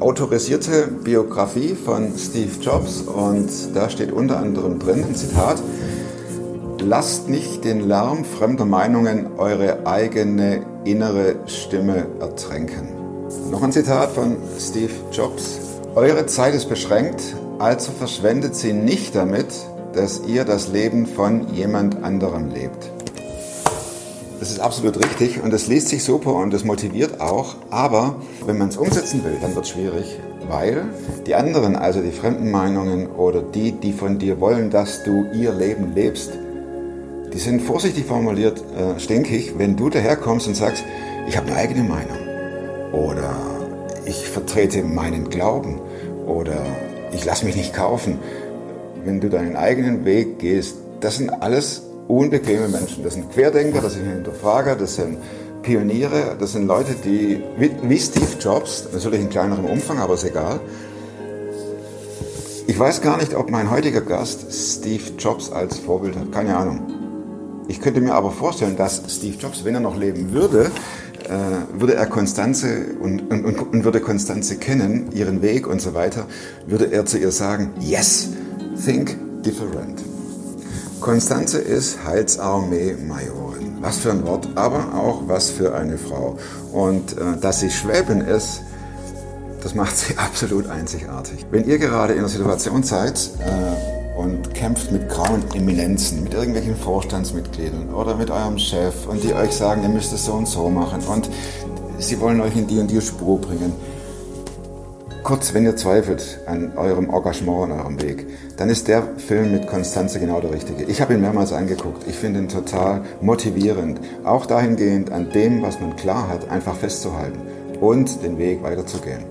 autorisierte Biografie von Steve Jobs und da steht unter anderem drin ein Zitat, lasst nicht den Lärm fremder Meinungen eure eigene innere Stimme ertränken. Noch ein Zitat von Steve Jobs, eure Zeit ist beschränkt, also verschwendet sie nicht damit, dass ihr das Leben von jemand anderem lebt. Das ist absolut richtig und das liest sich super und das motiviert auch. Aber wenn man es umsetzen will, dann wird es schwierig, weil die anderen, also die fremden Meinungen oder die, die von dir wollen, dass du ihr Leben lebst, die sind vorsichtig formuliert äh, stinkig, wenn du daherkommst und sagst, ich habe eine eigene Meinung oder ich vertrete meinen Glauben oder ich lasse mich nicht kaufen. Wenn du deinen eigenen Weg gehst, das sind alles unbequeme Menschen. Das sind Querdenker, das sind Hinterfrager, das sind Pioniere, das sind Leute, die, wie, Steve Jobs, natürlich in kleinerem Umfang, aber ist egal. Ich weiß gar nicht, ob mein heutiger Gast Steve Jobs als Vorbild hat, keine Ahnung. Ich könnte mir aber vorstellen, dass Steve Jobs, wenn er noch leben würde, äh, würde er Konstanze und, und, und würde Konstanze kennen, ihren Weg und so weiter, würde er zu ihr sagen, yes, think different. Konstanze ist Heilsarmee-Majorin. Was für ein Wort, aber auch was für eine Frau. Und äh, dass sie Schwäbin ist, das macht sie absolut einzigartig. Wenn ihr gerade in einer Situation seid äh, und kämpft mit grauen Eminenzen, mit irgendwelchen Vorstandsmitgliedern oder mit eurem Chef und die euch sagen, ihr müsst es so und so machen und sie wollen euch in die und die Spur bringen, Kurz, wenn ihr zweifelt an eurem Engagement, an eurem Weg, dann ist der Film mit Konstanze genau der richtige. Ich habe ihn mehrmals angeguckt. Ich finde ihn total motivierend. Auch dahingehend, an dem, was man klar hat, einfach festzuhalten und den Weg weiterzugehen.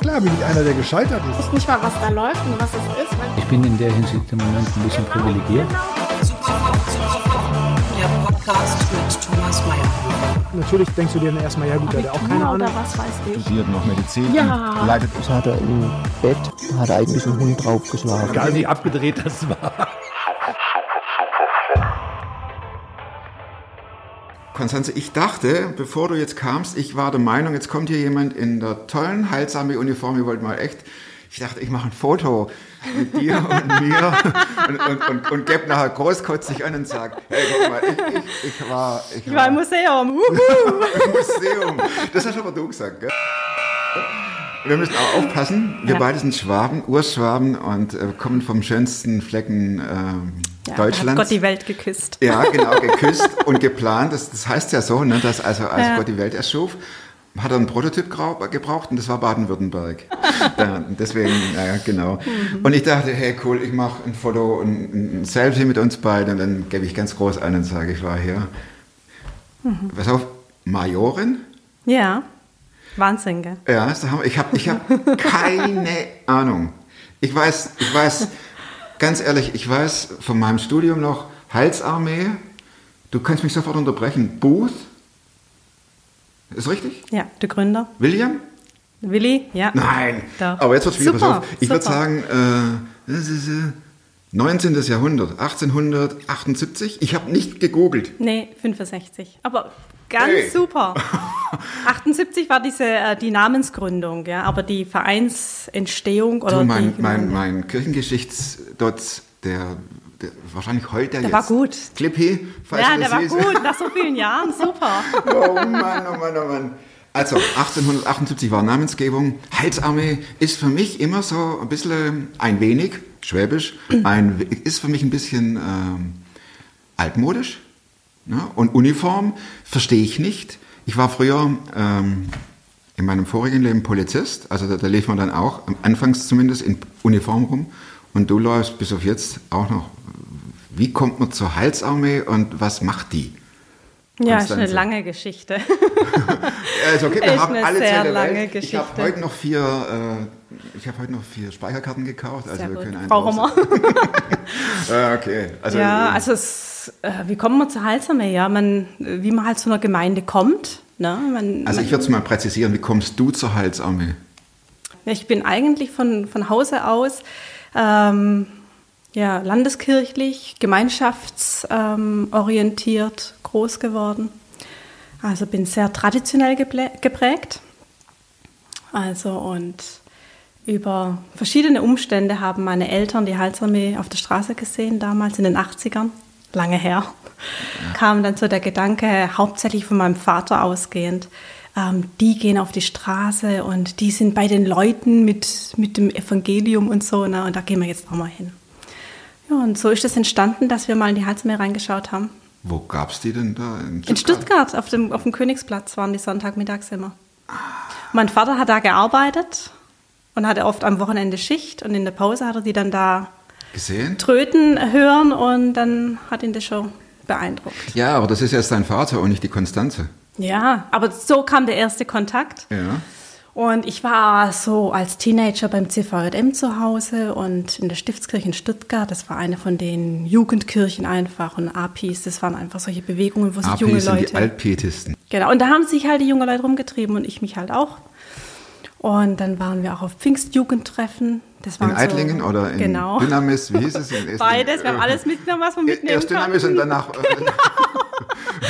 Klar bin ich einer, der gescheitert ist. Ich weiß nicht mal, was da läuft und was es ist. Ich bin in der Hinsicht im Moment ein bisschen privilegiert. Der Podcast mit Thomas Mayer. Natürlich denkst du dir dann erstmal, ja gut, der hat auch keine Ahnung. was weiß ich. Studiert noch Medizin, Ja. leitet Das hat er im Bett, hat er eigentlich einen Hund draufgeschlagen. Egal wie abgedreht das war. Konstanze, ich dachte, bevor du jetzt kamst, ich war der Meinung, jetzt kommt hier jemand in der tollen Heilsarmee-Uniform, ihr wollt mal echt. Ich dachte, ich mache ein Foto mit dir und mir und, und, und, und gebe nachher großkotzig an und sage, hey, guck mal, ich, ich, ich war, ich Ich war im Museum. Uhu. im Museum. Das hast aber du gesagt, gell? Wir müssen auch aufpassen. Wir Ja. beide sind Schwaben, Urschwaben und äh, kommen vom schönsten Flecken ähm, Ja, Deutschlands. Hat Gott die Welt geküsst. Ja, genau, geküsst und geplant. Das, das heißt ja so, ne, dass also als Ja. Gott die Welt erschuf, hat er einen Prototyp gebraucht und das war Baden-Württemberg. Deswegen, ja, genau. Mhm. Und ich dachte, hey cool, ich mache ein Foto und ein Selfie mit uns beiden und dann gebe ich ganz groß an und sage, ich war hier. Mhm. Pass auf, Majorin? Ja. Wahnsinn, gell? Ja, ich habe ich hab keine Ahnung. Ich weiß, ich weiß, ganz ehrlich, ich weiß von meinem Studium noch, Heilsarmee, du kannst mich sofort unterbrechen, Booth, ist richtig? Ja, der Gründer. William? Willi, ja. Nein, Doch. aber jetzt wird schwierig. Super, Pass auf. Ich würde sagen, äh, das ist, äh, 19. Jahrhundert, 1878. Ich habe nicht gegoogelt. Nee, 65. Aber ganz Hey. super. 78 war diese äh, die Namensgründung, ja, aber die Vereinsentstehung oder Du, mein, die, mein, mein Kirchengeschichtsdotz, der wahrscheinlich heult der, Der jetzt. war gut. Clippy, falls Ja, du der das war siehst. gut, nach so vielen Jahren, super. Oh Mann, oh Mann, oh Mann. Also 1878 war Namensgebung. Heilsarmee ist für mich immer so ein bisschen, ein wenig, schwäbisch, ein, ist für mich ein bisschen ähm, altmodisch. Ne? Und Uniform verstehe ich nicht. Ich war früher ähm, in meinem vorigen Leben Polizist, also da, da lief man dann auch, anfangs zumindest, in Uniform rum. Und du läufst bis auf jetzt auch noch. Wie kommt man zur Heilsarmee und was macht die? Ja, ist eine lange Geschichte. Ist okay, wir Ist haben eine alle sehr der lange Welt. Ich habe Geschichte. heute noch vier, äh, ich habe heute noch vier Speicherkarten gekauft, also Sehr wir gut. können einen Brauchen wir. okay. Also, ja, also es, äh, wie kommt man zur Heilsarmee? Ja, man, wie man halt zu einer Gemeinde kommt. Ne? Man, also ich würde es mal präzisieren. Wie kommst du zur Heilsarmee? Ich bin eigentlich von, von Hause aus ähm, ja, landeskirchlich, gemeinschaftsorientiert groß geworden. Also bin sehr traditionell geprägt. Also und über verschiedene Umstände haben meine Eltern die Heilsarmee auf der Straße gesehen, damals in den 80ern, lange her. Kam dann so der Gedanke, hauptsächlich von meinem Vater ausgehend, ähm, die gehen auf die Straße und die sind bei den Leuten mit, mit dem Evangelium und so, ne, und da gehen wir jetzt auch mal hin. Ja, und so ist es entstanden, dass wir mal in die Heilsarmee reingeschaut haben. Wo gab es die denn da? In Stuttgart, auf dem, auf dem Königsplatz waren die Sonntagmittags immer. Mein Vater hat da gearbeitet und hatte oft am Wochenende Schicht und in der Pause hat er die dann da Gesehen? tröten hören und dann hat ihn das schon beeindruckt. Ja, aber das ist jetzt dein Vater und nicht die Konstanze. Ja, aber so kam der erste Kontakt. Ja. Und ich war so als Teenager beim CVJM zu Hause und in der Stiftskirche in Stuttgart. Das war eine von den Jugendkirchen einfach und APIs. Das waren einfach solche Bewegungen, wo sich APs junge sind die Leute. Altpietisten. Genau, und da haben sich halt die jungen Leute rumgetrieben und ich mich halt auch. Und dann waren wir auch auf Pfingstjugendtreffen. Das waren In Eitlingen so, oder in genau. Dynamis, wie hieß es? Beides, wir haben alles mitgenommen, was wir mitnehmen Erst Dynamis und konnten. danach, äh,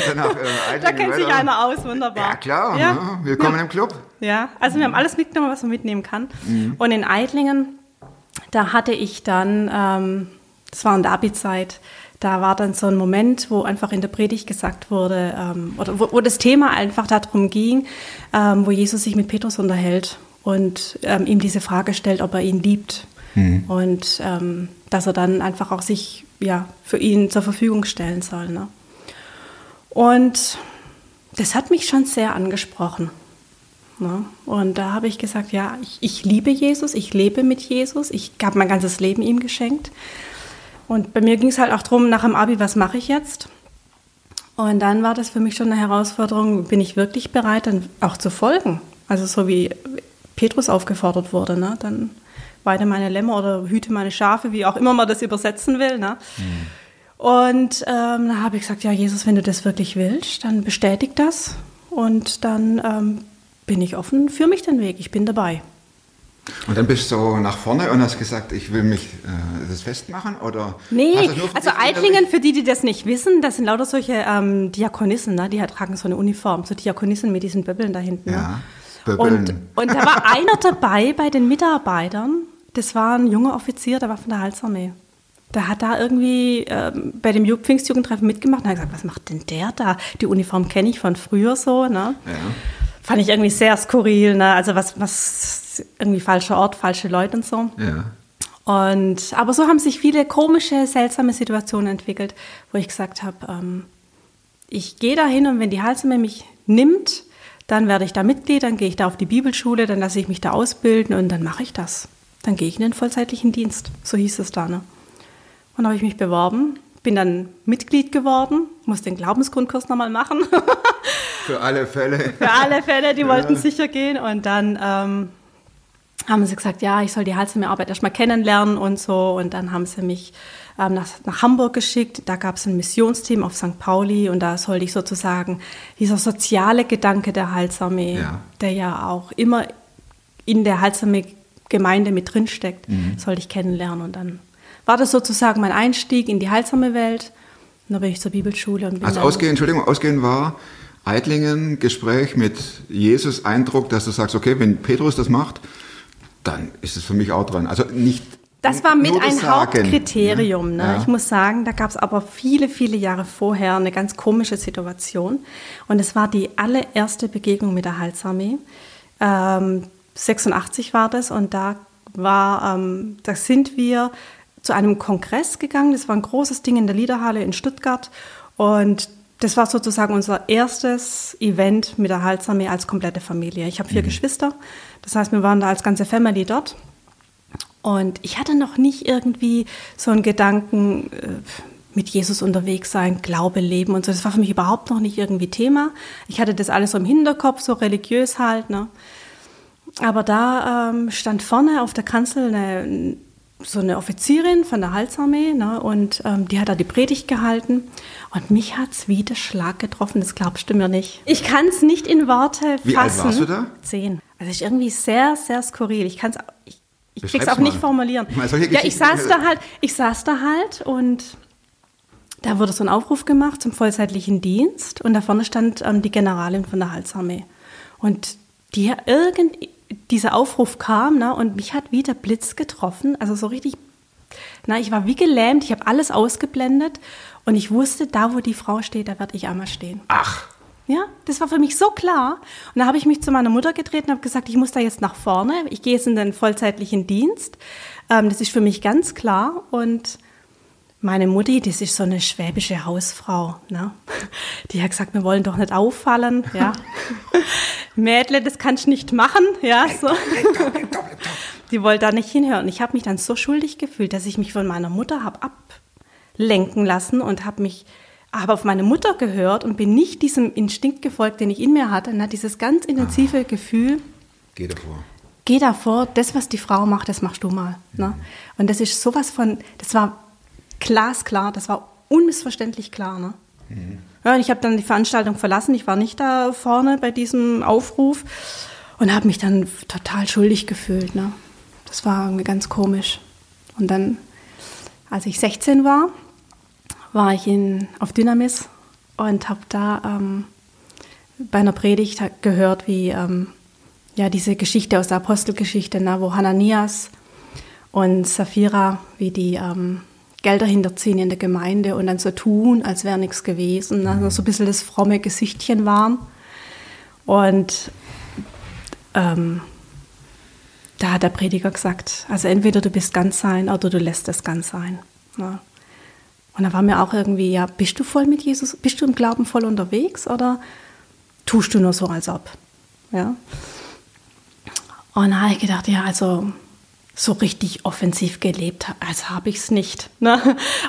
danach äh. Da kennt sich einer aus, wunderbar. Ja, klar. Ja. ne? Willkommen im Club. Ja, also wir haben alles mitgenommen, was man mitnehmen kann. Und in Eitlingen, da hatte ich dann, ähm, das war in der Abi-Zeit, da war dann so ein Moment, wo einfach in der Predigt gesagt wurde, ähm, oder wo, wo das Thema einfach darum ging, ähm, wo Jesus sich mit Petrus unterhält und ähm, ihm diese Frage stellt, ob er ihn liebt. Und ähm, dass er dann einfach auch sich ja, für ihn zur Verfügung stellen soll. Ne? Und das hat mich schon sehr angesprochen. Ne? Und da habe ich gesagt, ja, ich, ich liebe Jesus, ich lebe mit Jesus, ich habe mein ganzes Leben ihm geschenkt. Und bei mir ging es halt auch darum, nach dem Abi, was mache ich jetzt? Und dann war das für mich schon eine Herausforderung, bin ich wirklich bereit, dann auch zu folgen? Also so wie Petrus aufgefordert wurde, ne? dann weide meine Lämmer oder hüte meine Schafe, wie auch immer man das übersetzen will. Ne? Und ähm, da habe ich gesagt, ja Jesus, wenn du das wirklich willst, dann bestätig das und dann ähm, bin ich offen, für mich den Weg, ich bin dabei. Und dann bist du so nach vorne und hast gesagt, ich will mich äh, das festmachen? Oder Nee, also Eitlingen, für die, die das nicht wissen, das sind lauter solche ähm, Diakonissen, ne? die tragen so eine Uniform, so Diakonissen mit diesen Böbbeln da hinten. Ja, Ne? Böbbeln. Und, und da war einer dabei bei den Mitarbeitern, das war ein junger Offizier, der war von der Halsarmee. Der hat da irgendwie ähm, bei dem Ju- Pfingstjugendtreffen mitgemacht und hat gesagt, was macht denn der da? Die Uniform kenne ich von früher so, ne? Ja. Fand ich irgendwie sehr skurril, ne? Also was, was irgendwie falscher Ort, falsche Leute und so. Ja. Und, aber so haben sich viele komische, seltsame Situationen entwickelt, wo ich gesagt habe, ähm, ich gehe da hin und wenn die Halsame mich nimmt, dann werde ich da Mitglied, dann gehe ich da auf die Bibelschule, dann lasse ich mich da ausbilden und dann mache ich das. Dann gehe ich in den vollzeitlichen Dienst. So hieß es da. Ne? Und habe ich mich beworben, bin dann Mitglied geworden, muss den Glaubensgrundkurs nochmal machen. Für alle Fälle. Für alle Fälle, die wollten sicher gehen. Und dann ähm, haben sie gesagt, ja, ich soll die Halsame-Arbeit erstmal kennenlernen und so. Und dann haben sie mich ähm, nach, nach Hamburg geschickt. Da gab es ein Missionsteam auf St. Pauli und da sollte ich sozusagen dieser soziale Gedanke der Halsarmee, Ja. der ja auch immer in der Halsarmee-Gemeinde mit drinsteckt, sollte ich kennenlernen. Und dann war das sozusagen mein Einstieg in die Halsarmee-Welt. Und dann bin ich zur Bibelschule und Also dann, ausgehen, Entschuldigung, ausgehen war Eitlingen, Gespräch mit Jesus, Eindruck, dass du sagst, okay, wenn Petrus das macht, dann ist es für mich auch dran. Also nicht. Das war mit ein Sagen, Hauptkriterium. Ne? Ja. Ich muss sagen, da gab es aber viele, viele Jahre vorher eine ganz komische Situation. Und es war die allererste Begegnung mit der Heilsarmee. Ähm, 86 war das und da war, ähm, da sind wir zu einem Kongress gegangen. Das war ein großes Ding in der Liederhalle in Stuttgart und das war sozusagen unser erstes Event mit der Heilsarmee als komplette Familie. Ich habe vier Geschwister, das heißt, wir waren da als ganze Family dort. Und ich hatte noch nicht irgendwie so einen Gedanken, äh, mit Jesus unterwegs sein, Glaube leben und so. Das war für mich überhaupt noch nicht irgendwie Thema. Ich hatte das alles so im Hinterkopf, so religiös halt. Ne? Aber da ähm, stand vorne auf der Kanzel eine, so eine Offizierin von der Halsarmee ne? und ähm, die hat da die Predigt gehalten und mich hat es wie der Schlag getroffen, das glaubst du mir nicht. Ich kann es nicht in Worte fassen. Wie alt warst du da? Zehn. Also ist irgendwie sehr, sehr skurril. Ich kann es ich, ich krieg's auch nicht mal. formulieren. Mal Ja, ich saß da halt, ich saß da halt und da wurde so ein Aufruf gemacht zum vollzeitlichen Dienst und da vorne stand ähm, die Generalin von der Halsarmee. Und die, irgend, dieser Aufruf kam ne, und mich hat wie der Blitz getroffen, also so richtig, na, ich war wie gelähmt, ich habe alles ausgeblendet und ich wusste, da wo die Frau steht, da werde ich einmal stehen. Ach, Ja, das war für mich so klar. Und da habe ich mich zu meiner Mutter gedreht und habe gesagt, ich muss da jetzt nach vorne. Ich gehe jetzt in den vollzeitlichen Dienst. Ähm, das ist für mich ganz klar. Und meine Mutti, das ist so eine schwäbische Hausfrau. Ne? Die hat gesagt, wir wollen doch nicht auffallen. Ja. Mädle, das kannst du nicht machen. Ja, so. Die wollte da nicht hinhören. Ich habe mich dann so schuldig gefühlt, dass ich mich von meiner Mutter habe ablenken lassen und habe mich aber auf meine Mutter gehört und bin nicht diesem Instinkt gefolgt, den ich in mir hatte. Und hat dieses ganz intensive Gefühl, geh davor. geh davor, das, was die Frau macht, das machst du mal. Ne? Und das ist sowas von, das war glasklar, das war unmissverständlich klar. Ne? Ja, und ich habe dann die Veranstaltung verlassen, ich war nicht da vorne bei diesem Aufruf und habe mich dann total schuldig gefühlt. Ne? Das war irgendwie ganz komisch. Und dann, als ich 16 war, war ich in, auf Dynamis und habe da ähm, bei einer Predigt gehört, wie ähm, ja, diese Geschichte aus der Apostelgeschichte, ne, wo Hananias und Sapphira, wie die ähm, Gelder hinterziehen in der Gemeinde und dann so tun, als wäre nichts gewesen, ne, so ein bisschen das fromme Gesichtchen waren. Und ähm, da hat der Prediger gesagt, also entweder du bist ganz sein oder du lässt es ganz sein. Ne. Und da war mir auch irgendwie, ja, bist du voll mit Jesus, bist du im Glauben voll unterwegs oder tust du nur so, als ob? Ja. Und da habe ich gedacht, ja, also so richtig offensiv gelebt, also habe ich es nicht. Ne?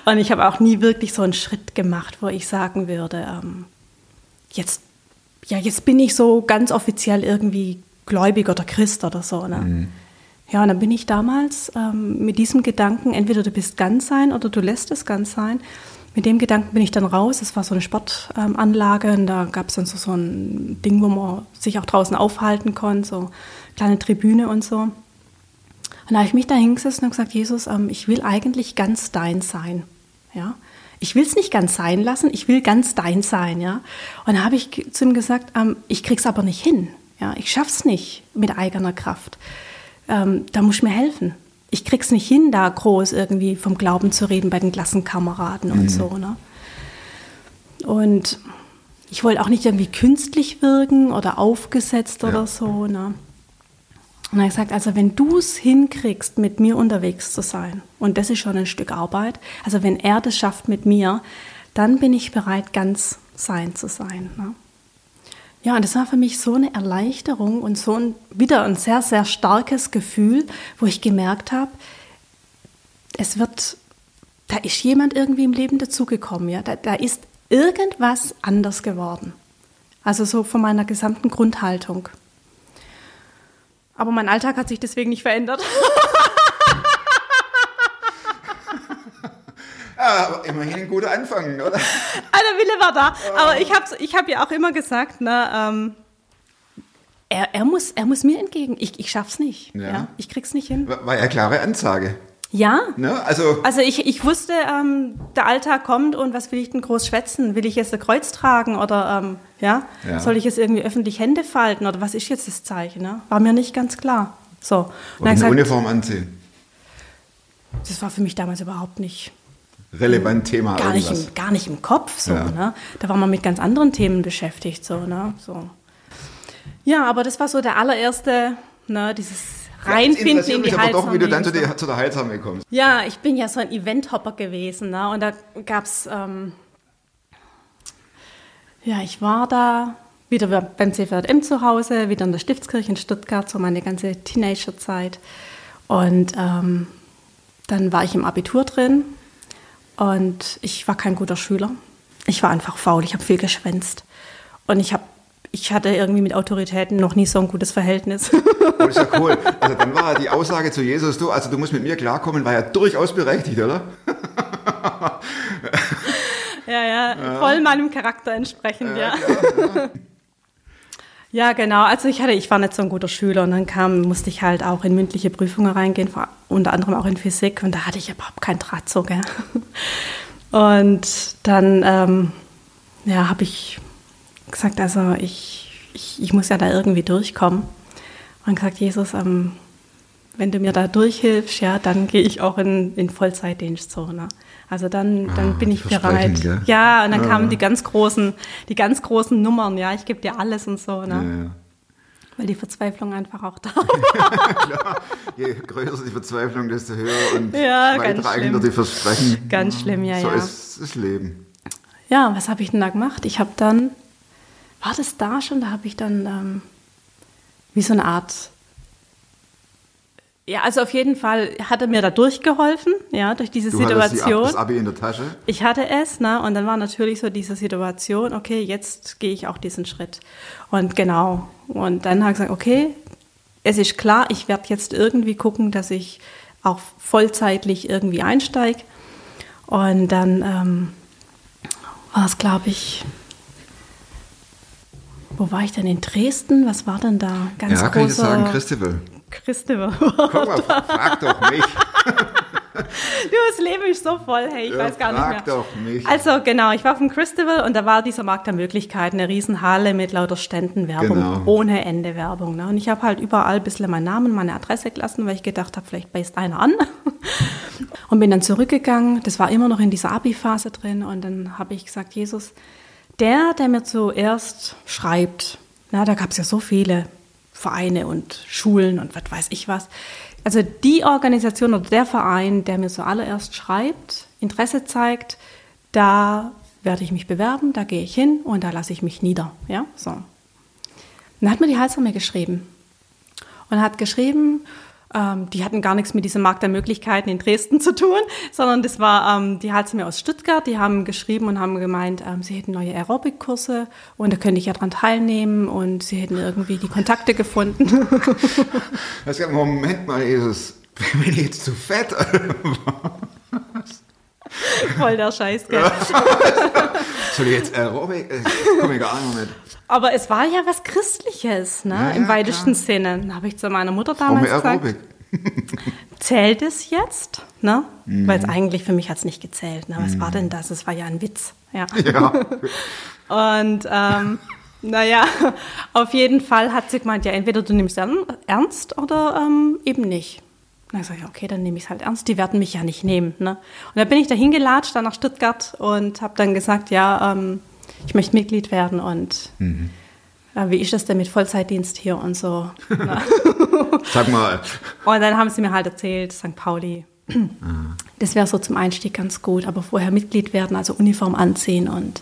Und ich habe auch nie wirklich so einen Schritt gemacht, wo ich sagen würde, ähm, jetzt, ja, jetzt bin ich so ganz offiziell irgendwie gläubig oder Christ oder so. Ne? Ja, und dann bin ich damals ähm, mit diesem Gedanken, entweder du bist ganz sein oder du lässt es ganz sein. Mit dem Gedanken bin ich dann raus. Es war so eine Sportanlage und da gab es dann so, so ein Ding, wo man sich auch draußen aufhalten konnte, so kleine Tribüne und so. Und da habe ich mich da hingesessen und gesagt, Jesus, ähm, ich will eigentlich ganz dein sein. Ja? Ich will es nicht ganz sein lassen, ich will ganz dein sein. Ja? Und da habe ich zu ihm gesagt, ähm, ich krieg's aber nicht hin. Ja? Ich schaff's nicht mit eigener Kraft. Ähm, da muss ich mir helfen. Ich krieg's nicht hin, da groß irgendwie vom Glauben zu reden bei den Klassenkameraden und so. Ne? Und ich wollte auch nicht irgendwie künstlich wirken oder aufgesetzt oder so. Ne? Und er hat gesagt, also wenn du es hinkriegst, mit mir unterwegs zu sein, und das ist schon ein Stück Arbeit, also wenn er das schafft mit mir, dann bin ich bereit, ganz sein zu sein. Ne? Ja, und das war für mich so eine Erleichterung und so ein, wieder ein sehr, sehr starkes Gefühl, wo ich gemerkt habe, es wird, da ist jemand irgendwie im Leben dazugekommen, ja, da, da ist irgendwas anders geworden. Also so von meiner gesamten Grundhaltung. Aber mein Alltag hat sich deswegen nicht verändert. Ja, aber immerhin ein guter Anfang, oder? Ah, der Wille war da. Aber ich habe ich hab ja auch immer gesagt, ne, ähm, er, er, muss, er muss mir entgegen. Ich, ich schaff's nicht. Ja. Ja. Ich krieg's nicht hin. War ja klare Ansage. Ja. Ne? Also, Also ich, ich wusste, ähm, der Alltag kommt und was will ich denn groß schwätzen? Will ich jetzt ein Kreuz tragen oder ähm, ja? Ja. soll ich jetzt irgendwie öffentlich Hände falten oder was ist jetzt das Zeichen? Ne? War mir nicht ganz klar. So. Und oder eine gesagt, Uniform anziehen. das war für mich damals überhaupt nicht Relevant Thema gar nicht, im, gar nicht im Kopf so, Ja. ne? Da war man mit ganz anderen Themen beschäftigt, so, ne? So. Ja, aber das war so der allererste, ne, dieses Reinfinden interessiert in die mich aber doch, wie du dann zu, der- zu der Heilsarmee kommst. Ja, ich bin ja so ein Eventhopper gewesen, ne? Und da gab's, ähm, ja, ich war da wieder beim CVM zu Hause, wieder in der Stiftskirche in Stuttgart, so meine ganze Teenagerzeit. Und ähm, dann war ich im Abitur drin und ich war kein guter Schüler. Ich war einfach faul, ich habe viel geschwänzt. Und ich, hab, ich hatte irgendwie mit Autoritäten noch nie so ein gutes Verhältnis. Oh, das ist ja cool. Also dann war die Aussage zu Jesus, du, also du musst mit mir klarkommen, war ja durchaus berechtigt, oder? Ja, ja, voll meinem Charakter entsprechend, ja. Ja, genau. Also ich hatte, ich war nicht so ein guter Schüler und dann kam, musste ich halt auch in mündliche Prüfungen reingehen, vor- unter anderem auch in Physik und da hatte ich überhaupt keinen Draht so, gell. Und dann ähm, ja, habe ich gesagt, also ich, ich, ich muss ja da irgendwie durchkommen. Und gesagt, Jesus, ähm, wenn du mir da durchhilfst, ja, dann gehe ich auch in, in Vollzeitdienst so. Ne? Also dann, dann Ah, bin ich bereit. gell? Ja, und dann Ja. kamen die ganz großen, die ganz großen Nummern, ja, ich gebe dir alles und so, ne? Ja. Weil die Verzweiflung einfach auch da war. Je größer die Verzweiflung, desto höher und Ja, weitreichender die Versprechen. Ganz schlimm, ja, so ja. ist das Leben. Ja, was habe ich denn da gemacht? Ich habe dann, war das da schon? Da habe ich dann ähm, wie so eine Art, ja, also auf jeden Fall hat er mir da durchgeholfen, ja, durch diese Du hattest die, Situation. das Abi in der Tasche. Ich hatte es, ne? Und dann war natürlich so diese Situation, okay, jetzt gehe ich auch diesen Schritt. Und genau. Und dann habe ich gesagt, okay, es ist klar, ich werde jetzt irgendwie gucken, dass ich auch vollzeitlich irgendwie einsteige. Und dann ähm, war es, glaube ich, wo war ich denn in Dresden? Was war denn da? Ganz ja, kann ich jetzt sagen, Christabel. Christopher. Guck mal, frag doch mich. Du, das Leben ist so voll, hey, ich Ja, weiß gar nicht frag mehr. doch mich. Also genau, ich war auf dem Christabel und da war dieser Markt der Möglichkeiten, eine Riesenhalle mit lauter Ständen Werbung, Genau. ohne Ende Werbung. Ne? Und ich habe halt überall ein bisschen meinen Namen, meine Adresse gelassen, weil ich gedacht habe, vielleicht beißt einer an. Und bin dann zurückgegangen, das war immer noch in dieser Abi-Phase drin und dann habe ich gesagt, Jesus, der, der mir zuerst schreibt, na, da gab es ja so viele Vereine und Schulen und was weiß ich was. Also die Organisation oder der Verein, der mir zuallererst schreibt, Interesse zeigt, da werde ich mich bewerben, da gehe ich hin und da lasse ich mich nieder. Ja, so. Dann hat mir die Halsarmee geschrieben und hat geschrieben, ähm, die hatten gar nichts mit diesem Markt der Möglichkeiten in Dresden zu tun, sondern das war ähm, die Halsarmee aus Stuttgart, die haben geschrieben und haben gemeint, ähm, sie hätten neue Aerobic-Kurse und da könnte ich ja dran teilnehmen und sie hätten irgendwie die Kontakte gefunden. Moment mal, Jesus, bin ich jetzt zu fett? Voll der Scheiß, gell? Soll ich jetzt Aerobic? Äh, Komm ich gar nicht mit. Aber es war ja was Christliches, ne? Ja, im ja, weitesten klar. Sinne. Dann habe ich zu meiner Mutter damals gesagt, zählt es jetzt? Ne? Mhm. Weil es eigentlich für mich hat es nicht gezählt. Ne? Was war denn das? Es war ja ein Witz. Ja. Ja. Und ähm, naja, auf jeden Fall hat sie gemeint, ja, entweder du nimmst es ernst oder ähm, eben nicht. Und dann sag ich, okay, dann nehme ich es halt ernst. Die werden mich ja nicht nehmen. Ne? Und dann bin ich da hingelatscht, dann nach Stuttgart und habe dann gesagt, ja, ähm, ich möchte Mitglied werden und äh, wie ist das denn mit Vollzeitdienst hier und so. Sag mal, Und dann haben sie mir halt erzählt, St. Pauli. Das wäre so zum Einstieg ganz gut, aber vorher Mitglied werden, also Uniform anziehen und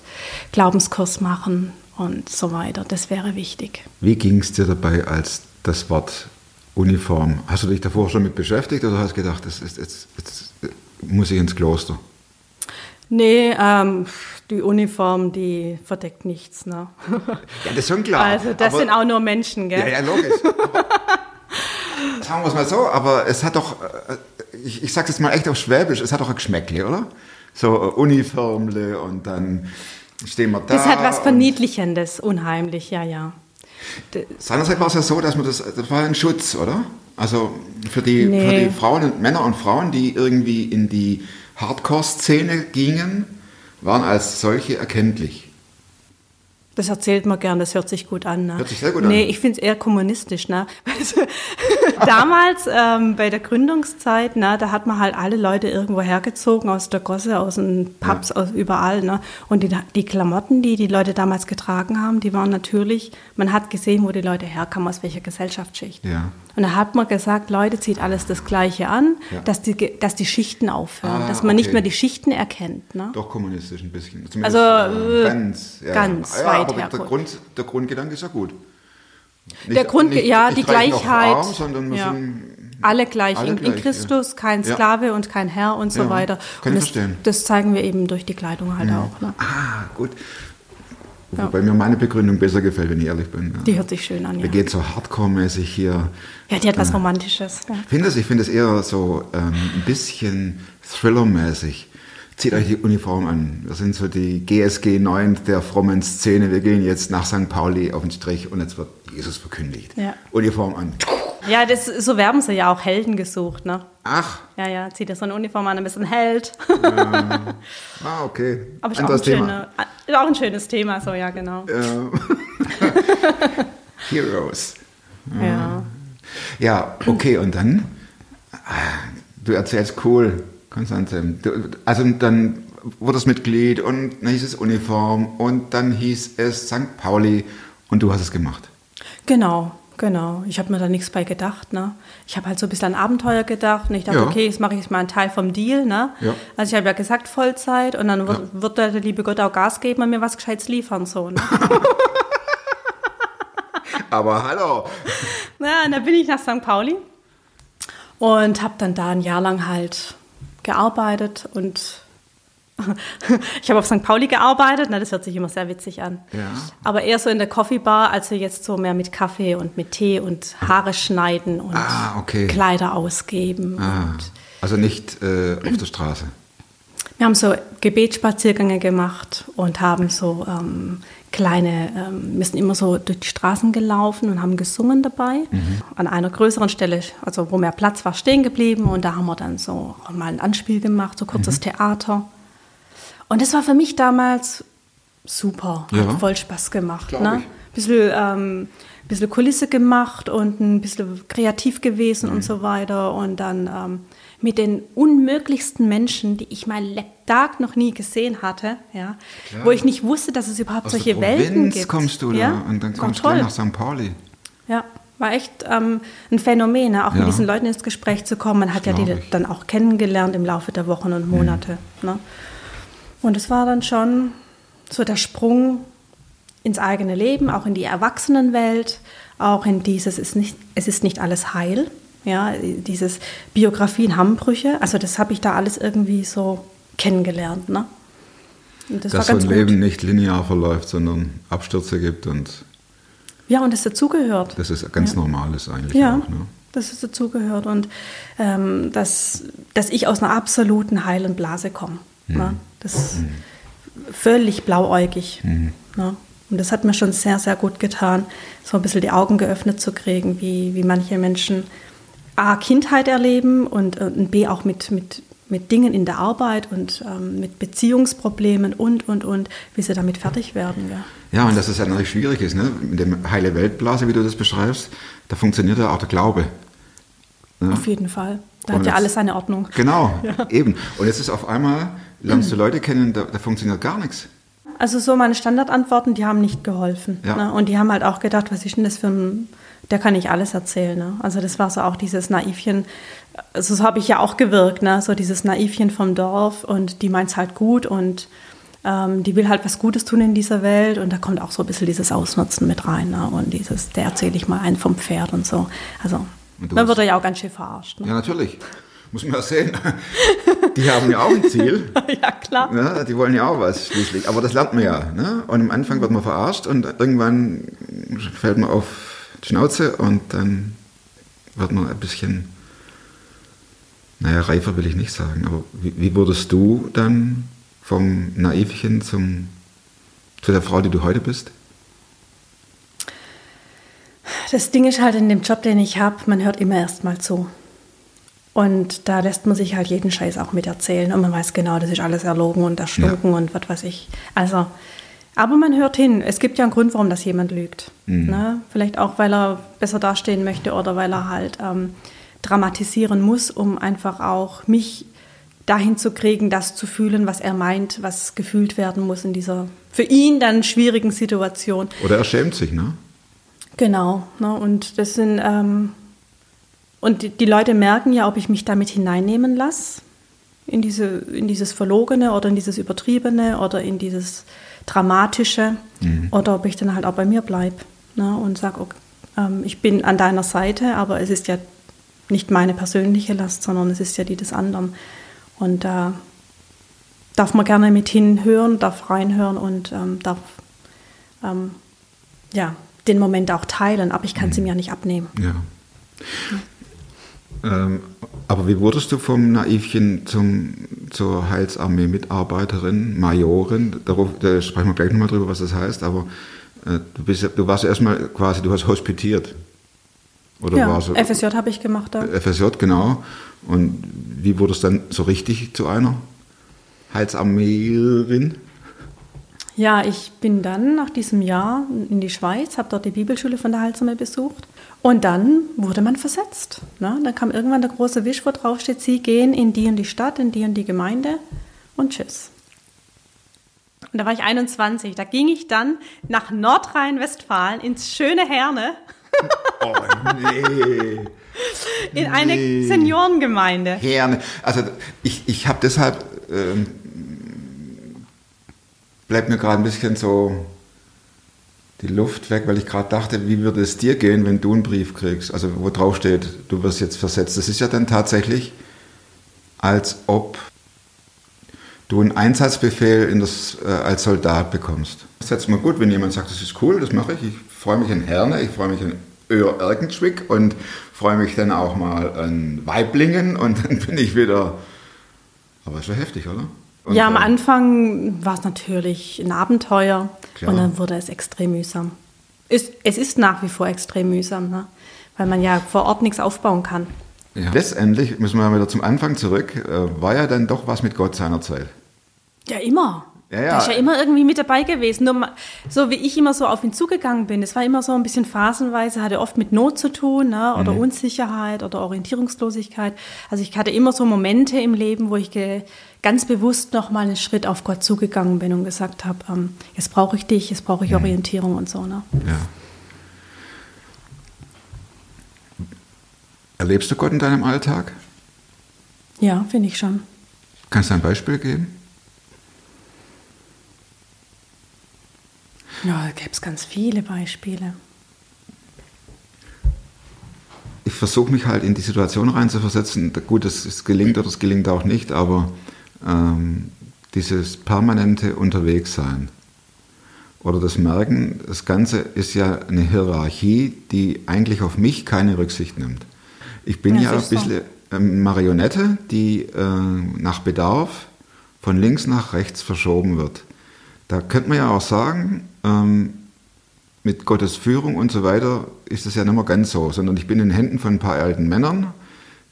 Glaubenskurs machen und so weiter. Das wäre wichtig. wie ging es dir dabei, als das Wort Uniform? Hast du dich davor schon mit beschäftigt oder hast du gedacht, ist, jetzt, jetzt muss ich ins Kloster? Nee, ähm, die Uniform, die verdeckt nichts. Ne? Ja, das ist schon klar. Also das aber- sind auch nur Menschen, gell? Ja, ja, logisch. Aber, sagen wir es mal so, aber es hat doch, äh, ich, ich sage es mal echt auf Schwäbisch, es hat doch ein Geschmäckle, oder? So äh, Uniformle und dann stehen wir da. Das hat was Verniedlichendes, unheimlich, ja, ja. Seinerzeit war es ja so, dass man das, das war ein Schutz, oder? Also für die, Nee. für die Frauen und Männer und Frauen, die irgendwie in die Hardcore-Szene gingen, waren als solche erkenntlich. Das erzählt man gern, das hört sich gut an. Ne? Hört sich sehr gut nee, an. ich finde es eher kommunistisch. Ne? Damals ähm, bei der Gründungszeit, ne, da hat man halt alle Leute irgendwo hergezogen, aus der Gosse, aus den Pubs, aus überall. Ne? Und die, die Klamotten, die die Leute damals getragen haben, die waren natürlich, man hat gesehen, wo die Leute herkamen, aus welcher Gesellschaftsschicht. Ja. Und da hat man gesagt, Leute, zieht alles das Gleiche an, Ja. dass, die, dass die Schichten aufhören, Ah, dass man nicht okay. mehr die Schichten erkennt. Ne? Doch kommunistisch ein bisschen. Also, äh, äh, ganz, ja. ganz ja, weit aber der. Grund, der Grundgedanke ist ja gut. Der Grund, ja, die Gleichheit. Arm, sondern ja. alle gleich alle in, in gleich, Christus, kein Ja. Sklave und kein Herr und so Ja, weiter. kann und ich das, verstehen. das zeigen wir eben durch die Kleidung halt auch. Ne? Ah, gut. Wobei mir meine Begründung besser gefällt, wenn ich ehrlich bin. Ja. Die hört sich schön an, Wir ja. gehen so hardcore-mäßig hier. Ja, die hat was Romantisches. Ja. Ich finde es, ich finde es eher so ähm, ein bisschen Thriller-mäßig. Zieht euch die Uniform an. Wir sind so die GSG 9 der frommen Szene. Wir gehen jetzt nach St. Pauli auf den Strich und jetzt wird Jesus verkündigt. Ja. Uniform an. Ja, das, so werben sie ja auch Helden gesucht, ne? Ach, Ja, ja, zieht er so eine Uniform an, ein bisschen Held. ah, okay. Aber ist auch, ein Anderes Thema. schöne, ist auch ein schönes Thema, so, ja, genau. Heroes. Ja. Ja, okay, und dann? Ah, Du erzählst cool, Konstanze. Also dann wurde es Mitglied und dann hieß es Uniform und dann hieß es St. Pauli und du hast es gemacht. Genau, genau. Ich habe mir da nichts bei gedacht. Ne? Ich habe halt so ein bisschen an Abenteuer gedacht und ich dachte, Ja. okay, jetzt mache ich jetzt mal einen Teil vom Deal. Ne? Ja. Also ich habe ja gesagt Vollzeit und dann wird, wird der liebe Gott auch Gas geben und mir was Gescheites liefern. So, ne? Aber hallo. Ja, und dann bin ich nach St. Pauli und habe dann da ein Jahr lang halt gearbeitet und ich habe auf St. Pauli gearbeitet, na, das hört sich immer sehr witzig an. Ja. Aber eher so in der Coffeebar, also jetzt so mehr mit Kaffee und mit Tee und Haare schneiden und Ah, okay. Kleider ausgeben. Ah, also nicht äh, auf der Straße. wir haben so Gebetsspaziergänge gemacht und haben so ähm, kleine, ähm, wir sind immer so durch die Straßen gelaufen und haben gesungen dabei. An einer größeren Stelle, also wo mehr Platz war, stehen geblieben und da haben wir dann so mal ein Anspiel gemacht, so kurzes Theater. Und das war für mich damals super, Ja. hat voll Spaß gemacht. Glaub Ne? ich. Bisschen, ähm, bisschen Kulisse gemacht und ein bisschen kreativ gewesen Mhm. und so weiter. Und dann ähm, mit den unmöglichsten Menschen, die ich mein Lebtag noch nie gesehen hatte, ja, wo ich nicht wusste, dass es überhaupt Aus solche der Welten gibt. kommst du da ja? und dann Das kommst du nach St. Pauli. Ja, war echt ähm, ein Phänomen, ne? auch Ja. mit diesen Leuten ins Gespräch zu kommen. Man hat ja die ich. dann auch kennengelernt im Laufe der Wochen und Monate. Ne? Und es war dann schon so der Sprung ins eigene Leben, auch in die Erwachsenenwelt, auch in dieses, es ist nicht, es ist nicht alles heil. Ja, dieses Biografien haben Brüche, also das habe ich da alles irgendwie so kennengelernt. Ne? Und das Dass so ein gut. Leben nicht linear verläuft, sondern Abstürze gibt und Ja, und das dazugehört. das ist ganz Normales eigentlich Ja, auch. Ne? dass es dazugehört und ähm, dass, dass ich aus einer absoluten heilen Blase komme. Mhm. Ne? Das ist völlig blauäugig. Mhm. Ne? Und das hat mir schon sehr, sehr gut getan, so ein bisschen die Augen geöffnet zu kriegen, wie, wie manche Menschen A, Kindheit erleben und, äh, und B, auch mit, mit, mit Dingen in der Arbeit und ähm, mit Beziehungsproblemen und, und, und, wie sie damit fertig werden. Ja. Ja, und dass es ja natürlich schwierig ist, ne? mit dem heile Weltblase, wie du das beschreibst, da funktioniert ja auch der Glaube. Ne? Auf jeden Fall. Da Und hat ja alles seine Ordnung. Genau, eben. Und jetzt ist auf einmal, lernst du Leute kennen, da, da funktioniert gar nichts. Also so meine Standardantworten, die haben nicht geholfen. Ja. Ne? Und die haben halt auch gedacht, was ist denn das für ein, der kann nicht alles erzählen. Ne? Also das war so auch dieses Naivchen, also so habe ich ja auch gewirkt, ne? so dieses Naivchen vom Dorf und die meint es halt gut und ähm, die will halt was Gutes tun in dieser Welt und da kommt auch so ein bisschen dieses Ausnutzen mit rein ne? und dieses, der erzähle ich mal einen vom Pferd und so. Also man wird ja auch ganz schön verarscht. Ne? Ja, natürlich. Muss man ja sehen. Die haben ja auch ein Ziel. Ja, klar. Ne? Die wollen ja auch was schließlich. Aber das lernt man ja. Ne? Und am Anfang wird man verarscht und irgendwann fällt man auf die Schnauze und dann wird man ein bisschen, naja, reifer will ich nicht sagen, aber wie, wie wurdest du dann vom Naivchen zum, zu der Frau, die du heute bist? Das Ding ist halt in dem Job, den ich habe, man hört immer erst mal zu. Und da lässt man sich halt jeden Scheiß auch mit erzählen. Und man weiß genau, das ist alles erlogen und erstunken und was weiß ich. Also, aber man hört hin. Es gibt ja einen Grund, warum das jemand lügt. Ne? Vielleicht auch, weil er besser dastehen möchte oder weil er halt ähm, dramatisieren muss, um einfach auch mich dahin zu kriegen, das zu fühlen, was er meint, was gefühlt werden muss in dieser für ihn dann schwierigen Situation. Oder er schämt sich, ne? Genau, ne, und das sind ähm, und die, die Leute merken ja, ob ich mich damit hineinnehmen lasse in diese in dieses verlogene oder in dieses übertriebene oder in dieses dramatische oder ob ich dann halt auch bei mir bleibe ne, und sage, okay, ähm, ich bin an deiner Seite, aber es ist ja nicht meine persönliche Last, sondern es ist ja die des anderen und da darf man gerne mit hinhören, darf reinhören und ähm, darf ähm, ja, den Moment auch teilen, aber ich kann es ihm ja nicht abnehmen. Ja. Ähm, aber wie wurdest du vom Naivchen zum, zur Heilsarmee-Mitarbeiterin, Majorin? Darauf, da sprechen wir gleich nochmal drüber, was das heißt, aber äh, du, bist, du warst erstmal quasi, du hast hospitiert. Oder ja, war so FSJ habe ich gemacht da. FSJ, genau. Und wie wurde es dann so richtig zu einer Heilsarmeerin? Ja, ich bin dann nach diesem Jahr in die Schweiz, habe dort die Bibelschule von der Heilsarmee besucht. Und dann wurde man versetzt. Ne? Dann kam irgendwann der große Wisch, wo drauf steht, Sie gehen in die und die Stadt, in die und die Gemeinde und tschüss. Und da war ich 21. Da ging ich dann nach Nordrhein-Westfalen ins schöne Herne Oh nee. in eine Nee. Seniorengemeinde. Herne. Also ich, ich habe deshalb, ähm, bleibt mir gerade ein bisschen so die Luft weg, weil ich gerade dachte, wie würde es dir gehen, wenn du einen Brief kriegst, also wo drauf steht, du wirst jetzt versetzt. Das ist ja dann tatsächlich, als ob du einen Einsatzbefehl in das, äh, als Soldat bekommst. Das ist jetzt mal gut, wenn jemand sagt, das ist cool, das mache ich. Ich freue mich an Herne, ich freue mich an Öhr Erkenschwick und freue mich dann auch mal an Weiblingen und dann bin ich wieder. Aber ist schon heftig, oder? Und Ja, am Anfang war es natürlich ein Abenteuer Klar. und dann wurde es extrem mühsam. Ist, es ist nach wie vor extrem mühsam, ne? weil man ja vor Ort nichts aufbauen kann. Ja. Letztendlich müssen wir wieder zum Anfang zurück. Äh, war ja dann doch was mit Gott seinerzeit. Ja, immer. Ja, ja. Der ist ja immer irgendwie mit dabei gewesen. Nur so wie ich immer so auf ihn zugegangen bin, es war immer so ein bisschen phasenweise, hatte oft mit Not zu tun ne? oder Mhm. Unsicherheit oder Orientierungslosigkeit. Also ich hatte immer so Momente im Leben, wo ich ganz bewusst nochmal einen Schritt auf Gott zugegangen bin und gesagt habe, ähm, jetzt brauche ich dich, jetzt brauche ich Mhm. Orientierung und so. Ne? Ja. Erlebst du Gott in deinem Alltag? Ja, finde ich schon. Kannst du ein Beispiel geben? Ja, da gäbe es ganz viele Beispiele. Ich versuche mich halt in die Situation reinzuversetzen. Gut, es, gelingt oder es gelingt auch nicht, aber ähm, dieses permanente Unterwegssein oder das Merken, das Ganze ist ja eine Hierarchie, die eigentlich auf mich keine Rücksicht nimmt. Ich bin Ja, ja, ein bisschen ähm, Marionette, die äh, nach Bedarf von links nach rechts verschoben wird. Da könnte man ja auch sagen, ähm, mit Gottes Führung und so weiter ist es ja nicht mehr ganz so, sondern ich bin in den Händen von ein paar alten Männern,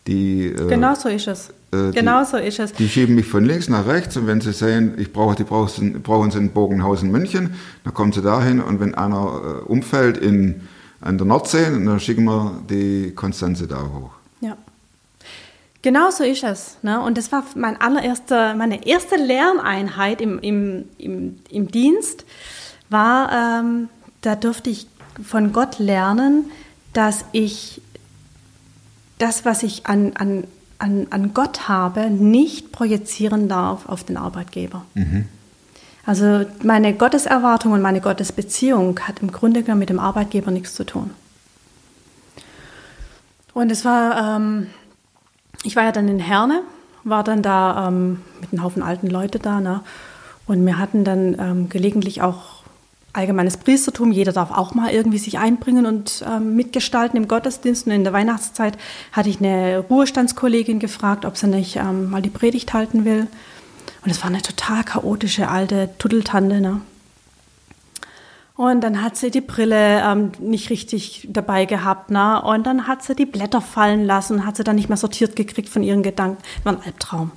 die, äh, Genau so ist es. äh, die- genau so ist es. die schieben mich von links nach rechts und wenn sie sehen, ich brauche, die brauchen, brauchen sie in Bogenhausen München, dann kommen sie dahin und wenn einer äh, umfällt in, an der Nordsee, dann schicken wir die Konstanze da hoch. Ja. Genau so ist es. Ne? Und das war mein allererster, meine erste Lerneinheit im, im, im, im Dienst, war, ähm, da durfte ich von Gott lernen, dass ich das, was ich an, an, an, an Gott habe, nicht projizieren darf auf den Arbeitgeber. Also meine Gotteserwartung und meine Gottesbeziehung hat im Grunde genommen mit dem Arbeitgeber nichts zu tun. Und es war, ähm, ich war ja dann in Herne, war dann da ähm, mit einem Haufen alten Leute da, ne? Und wir hatten dann ähm, gelegentlich auch allgemeines Priestertum. Jeder darf auch mal irgendwie sich einbringen und ähm, mitgestalten im Gottesdienst. Und in der Weihnachtszeit hatte ich eine Ruhestandskollegin gefragt, ob sie nicht ähm, mal die Predigt halten will. Und es war eine total chaotische alte Tuddeltante, ne? Und dann hat sie die Brille ähm, nicht richtig dabei gehabt, ne? Und dann hat sie die Blätter fallen lassen, hat sie dann nicht mehr sortiert gekriegt von ihren Gedanken. War ein Albtraum.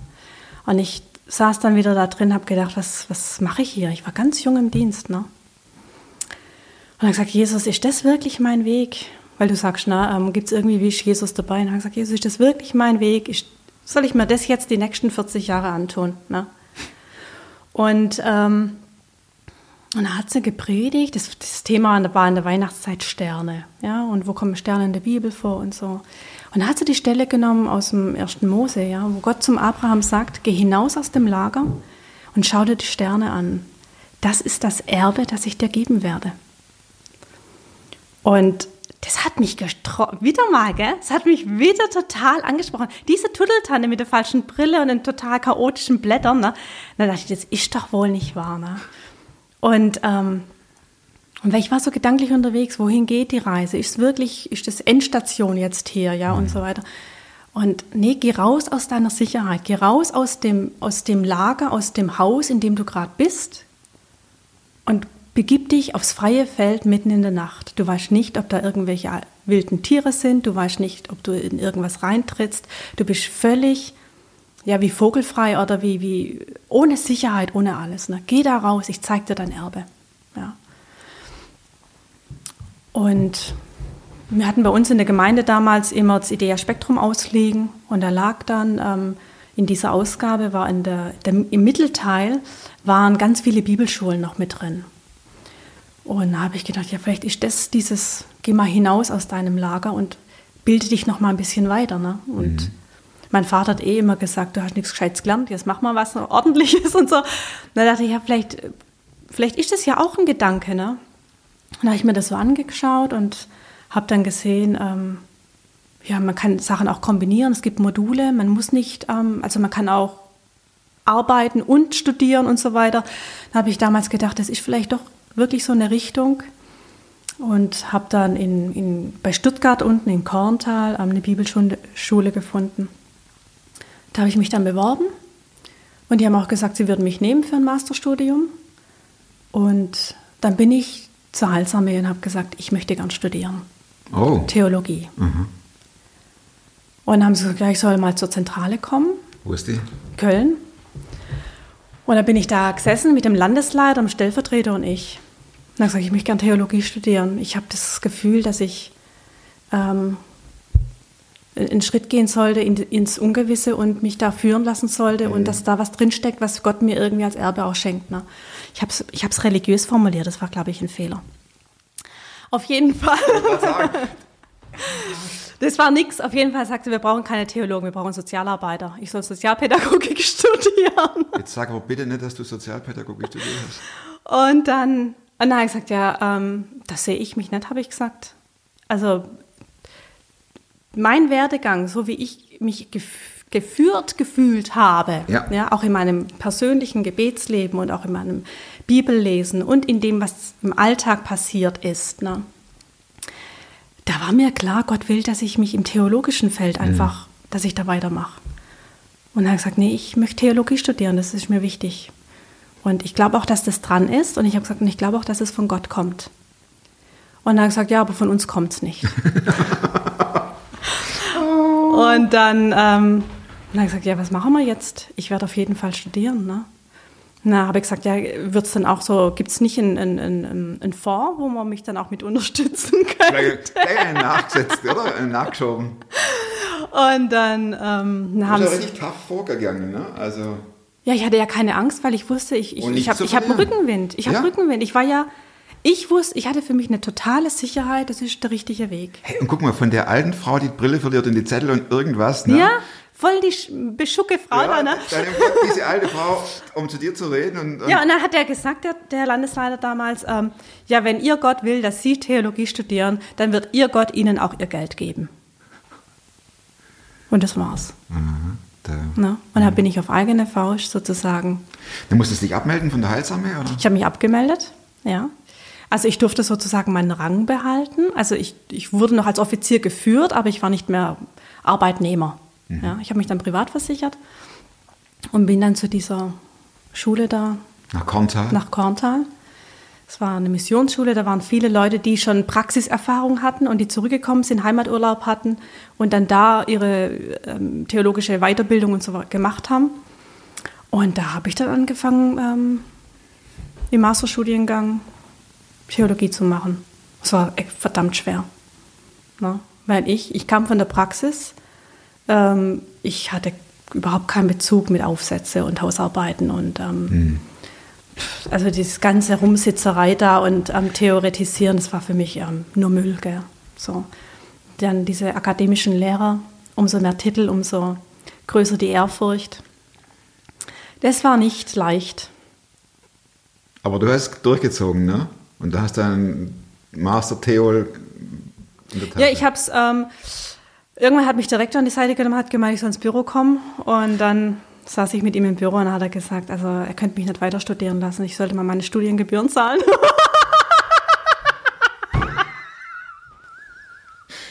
Und ich saß dann wieder da drin, habe gedacht, was, was mache ich hier? Ich war ganz jung im Dienst, ne? Und dann gesagt, Jesus, ist das wirklich mein Weg? Weil du sagst, na, ähm, gibt es irgendwie, wie ist Jesus dabei? Und dann gesagt, Jesus, ist das wirklich mein Weg? Ich, soll ich mir das jetzt die nächsten 40 Jahre antun? Ne? Und, ähm, und da hat sie gepredigt. Das, das Thema war in der Weihnachtszeit Sterne. Ja, und wo kommen Sterne in der Bibel vor und so. Und da hat sie die Stelle genommen aus dem ersten Mose, ja, wo Gott zum Abraham sagt: Geh hinaus aus dem Lager und schau dir die Sterne an. Das ist das Erbe, das ich dir geben werde. Und das hat mich wieder mal, gell? Das hat mich wieder total angesprochen. Diese Tuddeltanne mit der falschen Brille und den total chaotischen Blättern, ne? Da dachte ich, das ist doch wohl nicht wahr, ne? Und, ähm, und weil ich war so gedanklich unterwegs, wohin geht die Reise? Ist wirklich, ist das Endstation jetzt hier, ja, und so weiter. Und nee, geh raus aus deiner Sicherheit, geh raus aus dem, aus dem Lager, aus dem Haus, in dem du gerade bist und begib dich aufs freie Feld mitten in der Nacht. Du weißt nicht, ob da irgendwelche wilden Tiere sind, du weißt nicht, ob du in irgendwas reintrittst, du bist völlig, ja, wie vogelfrei oder wie, wie, ohne Sicherheit, ohne alles. Ne? Geh da raus, ich zeig dir dein Erbe. Ja. Und wir hatten bei uns in der Gemeinde damals immer das Idea Spektrum ausliegen und da lag dann ähm, in dieser Ausgabe war in der, der, im Mittelteil waren ganz viele Bibelschulen noch mit drin. Und da habe ich gedacht, ja, vielleicht ist das dieses, geh mal hinaus aus deinem Lager und bilde dich noch mal ein bisschen weiter. Ne? Und mhm. mein Vater hat eh immer gesagt, du hast nichts Gescheites gelernt, jetzt mach mal was Ordentliches und so. Und da dachte ich, ja, vielleicht, vielleicht ist das ja auch ein Gedanke. Ne? Und da habe ich mir das so angeschaut und habe dann gesehen, ähm, ja, man kann Sachen auch kombinieren. Es gibt Module, man muss nicht, ähm, also man kann auch arbeiten und studieren und so weiter. Da habe ich damals gedacht, das ist vielleicht doch wirklich so eine Richtung und habe dann in, in, bei Stuttgart unten in Korntal eine Bibelschule gefunden. Da habe ich mich dann beworben und die haben auch gesagt, sie würden mich nehmen für ein Masterstudium. Und dann bin ich zur Heilsarmee und habe gesagt, ich möchte gern studieren. Oh. Theologie. Mhm. Und dann haben sie gesagt, ich soll mal zur Zentrale kommen. Wo ist die? Köln. Und dann bin ich da gesessen mit dem Landesleiter, dem Stellvertreter und ich. Dann sage ich, ich möchte gerne Theologie studieren. Ich habe das Gefühl, dass ich ähm, einen Schritt gehen sollte in, ins Ungewisse und mich da führen lassen sollte mhm. und dass da was drinsteckt, was Gott mir irgendwie als Erbe auch schenkt. Ne? Ich habe es ich religiös formuliert, das war, glaube ich, ein Fehler. Auf jeden Fall. Das war nichts. Auf jeden Fall sagte sie, wir brauchen keine Theologen, wir brauchen Sozialarbeiter. Ich soll Sozialpädagogik studieren. Jetzt sag aber bitte nicht, dass du Sozialpädagogik studiert hast. Und dann, und dann habe ich gesagt, ja, ähm, das sehe ich mich nicht, habe ich gesagt. Also mein Werdegang, so wie ich mich gef geführt gefühlt habe, ja. ja. auch in meinem persönlichen Gebetsleben und auch in meinem Bibellesen und in dem, was im Alltag passiert ist, ne, da war mir klar, Gott will, dass ich mich im theologischen Feld mhm. einfach, mhm. dass ich da weitermache. Und dann habe ich gesagt, nee, ich möchte Theologie studieren, das ist mir wichtig. Und ich glaube auch, dass das dran ist. Und ich habe gesagt, und ich glaube auch, dass es von Gott kommt. Und dann habe ich gesagt, ja, aber von uns kommt es nicht. und dann, ähm, dann habe ich gesagt, ja, was machen wir jetzt? Ich werde auf jeden Fall studieren. Ne? Na, habe ich gesagt, ja, wird es dann auch so, gibt es nicht einen, einen, einen Fonds, wo man mich dann auch mit unterstützen könnte? Gleich nachgesetzt, oder? Nachgeschoben. Und dann ähm, haben sie... richtig tough vorgegangen, ne? Also... Ja, ich hatte ja keine Angst, weil ich wusste, ich, ich, ich habe hab Rückenwind. Ich habe ja? Rückenwind. Ich war ja... Ich wusste, ich hatte für mich eine totale Sicherheit, das ist der richtige Weg. Hey, und guck mal, von der alten Frau, die, die Brille verliert und die Zettel und irgendwas, ne? Ja, voll die beschucke Frau ja, da, ne? Dann diese alte Frau, um zu dir zu reden. Und, und ja, und dann hat er gesagt, der, der Landesleiter damals, ähm, ja, wenn ihr Gott will, dass Sie Theologie studieren, dann wird ihr Gott Ihnen auch Ihr Geld geben. Und das war's. Mhm, da, ne? Und dann bin ich auf eigene Faust sozusagen. Du musstest dich abmelden von der Heilsarmee, oder? Ich habe mich abgemeldet, ja. Also ich durfte sozusagen meinen Rang behalten. Also ich, ich wurde noch als Offizier geführt, aber ich war nicht mehr Arbeitnehmer. Mhm. Ja, ich habe mich dann privat versichert und bin dann zu dieser Schule da. Nach Korntal? Nach Korntal. Es war eine Missionsschule, da waren viele Leute, die schon Praxiserfahrung hatten und die zurückgekommen sind, Heimaturlaub hatten und dann da ihre ähm, theologische Weiterbildung und so gemacht haben. Und da habe ich dann angefangen, ähm, im Masterstudiengang Theologie zu machen. Es war verdammt schwer. Ne? Weil ich, ich kam von der Praxis ähm, ich hatte überhaupt keinen Bezug mit Aufsätze und Hausarbeiten und ähm, mhm. Also diese ganze Rumsitzerei da und am ähm, Theoretisieren, das war für mich ähm, nur Müll. Gell? So. Dann diese akademischen Lehrer, umso mehr Titel, umso größer die Ehrfurcht. Das war nicht leicht. Aber du hast durchgezogen, ne? Und da hast du einen Master Theol. Ja, ich habe es. Ähm, Irgendwann hat mich der Rektor an die Seite genommen, hat gemeint, ich soll ins Büro kommen. Und dann saß ich mit ihm im Büro und hat er gesagt, also er könnte mich nicht weiter studieren lassen, ich sollte mal meine Studiengebühren zahlen.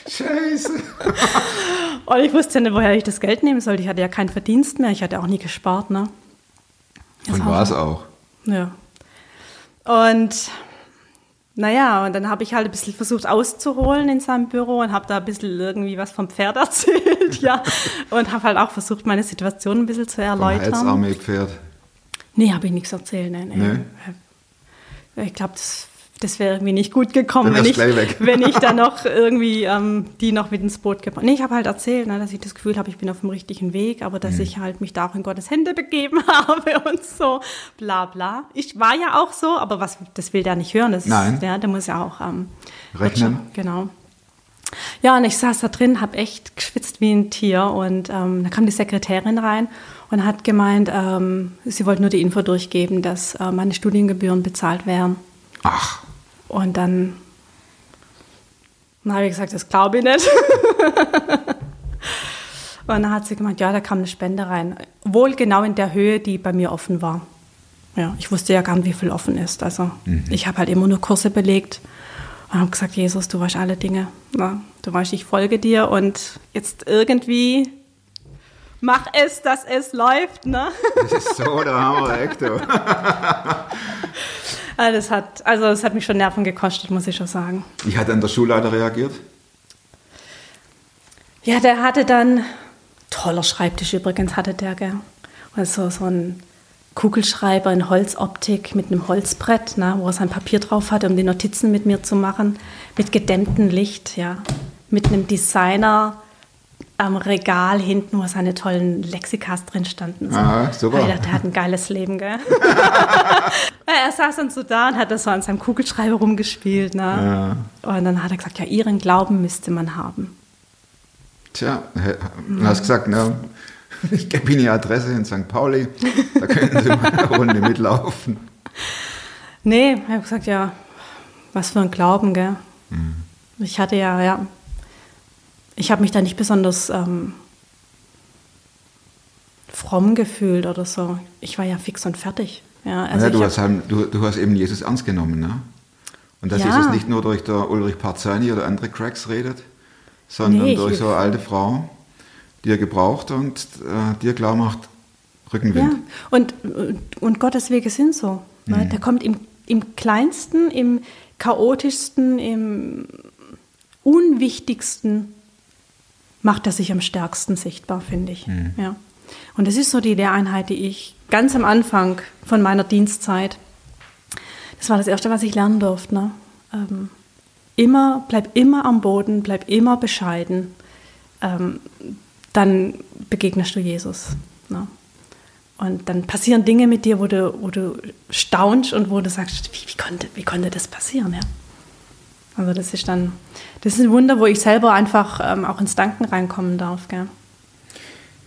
Scheiße. und ich wusste ja nicht, woher ich das Geld nehmen sollte. Ich hatte ja keinen Verdienst mehr, ich hatte auch nie gespart. Ne? und war es auch. Ja. Und naja, und dann habe ich halt ein bisschen versucht auszuholen in seinem Büro und habe da ein bisschen irgendwie was vom Pferd erzählt, ja. Und habe halt auch versucht, meine Situation ein bisschen zu erläutern. Heilsarmee-Pferd. Nee, habe ich nichts erzählt. Nee, nee. Ich glaube, das, das wäre irgendwie nicht gut gekommen, wenn ich, wenn ich dann noch irgendwie ähm, die noch mit ins Boot gebracht Nee, ich habe halt erzählt, ne, dass ich das Gefühl habe, ich bin auf dem richtigen Weg, aber Mhm. dass ich halt mich da auch in Gottes Hände begeben habe und so, bla bla. Ich war ja auch so, aber was, das will der nicht hören. Das, Nein. Ja, der muss ja auch ähm, Rechnen. Wirtschaft- Genau. Ja, und ich saß da drin, habe echt geschwitzt wie ein Tier und ähm, da kam die Sekretärin rein und hat gemeint, ähm, sie wollte nur die Info durchgeben, dass äh, meine Studiengebühren bezahlt wären. Ach, Und dann, dann habe ich gesagt, das glaube ich nicht. und dann hat sie gemeint, ja, da kam eine Spende rein. Wohl genau in der Höhe, die bei mir offen war. Ja, ich wusste ja gar nicht, wie viel offen ist. Also ich habe halt immer nur Kurse belegt und habe gesagt, Jesus, du weißt alle Dinge. Ja, du weißt, ich folge dir und jetzt irgendwie mach es, dass es läuft. Ne? das ist so der Hammer, echt. Also das hat, also das hat mich schon Nerven gekostet, muss ich schon sagen. Wie hat dann der Schulleiter reagiert? Ja, der hatte dann, toller Schreibtisch übrigens hatte der, gell? Also so ein Kugelschreiber in Holzoptik mit einem Holzbrett, ne, wo er sein Papier drauf hatte, um die Notizen mit mir zu machen, mit gedämmtem Licht, ja, mit einem Designer am Regal hinten, wo seine tollen Lexikas drin standen. So. Aha, super. Alter, der hat ein geiles Leben, gell? Ja, er saß dann so da und hat das so an seinem Kugelschreiber rumgespielt, ne? Und dann hat er gesagt, ja, ihren Glauben müsste man haben. Tja, du hast gesagt, ne, ich gebe Ihnen die Adresse in St. Pauli, da können Sie mal eine Runde mitlaufen. Nee, ich habe gesagt, ja, was für ein Glauben, gell? Ich hatte ja, ja, ich habe mich da nicht besonders ähm, fromm gefühlt oder so. Ich war ja fix und fertig. Ja, also ja, du, hab- hast halt, du, du hast eben Jesus ernst genommen, ne? Und dass Ja. Jesus nicht nur durch der Ulrich Parzani oder andere Cracks redet, sondern Nee, durch so eine alte Frau, die er gebraucht und äh, dir klar macht, Rückenwind. Ja, und, und Gottes Wege sind so. Ne? Mhm. Der kommt im, im kleinsten, im chaotischsten, im unwichtigsten, macht er sich am stärksten sichtbar, finde ich. Mhm. Ja. Und das ist so die Lehreinheit, die ich ganz am Anfang von meiner Dienstzeit, das war das Erste, was ich lernen durfte. Ne? Ähm, immer, bleib immer am Boden, bleib immer bescheiden. Ähm, dann begegnest du Jesus. Ne? Und dann passieren Dinge mit dir, wo du, wo du staunst und wo du sagst, wie, wie, konnte, wie konnte das passieren? Ja? Also das ist dann, das ist ein Wunder, wo ich selber einfach ähm, auch ins Danken reinkommen darf. Gell?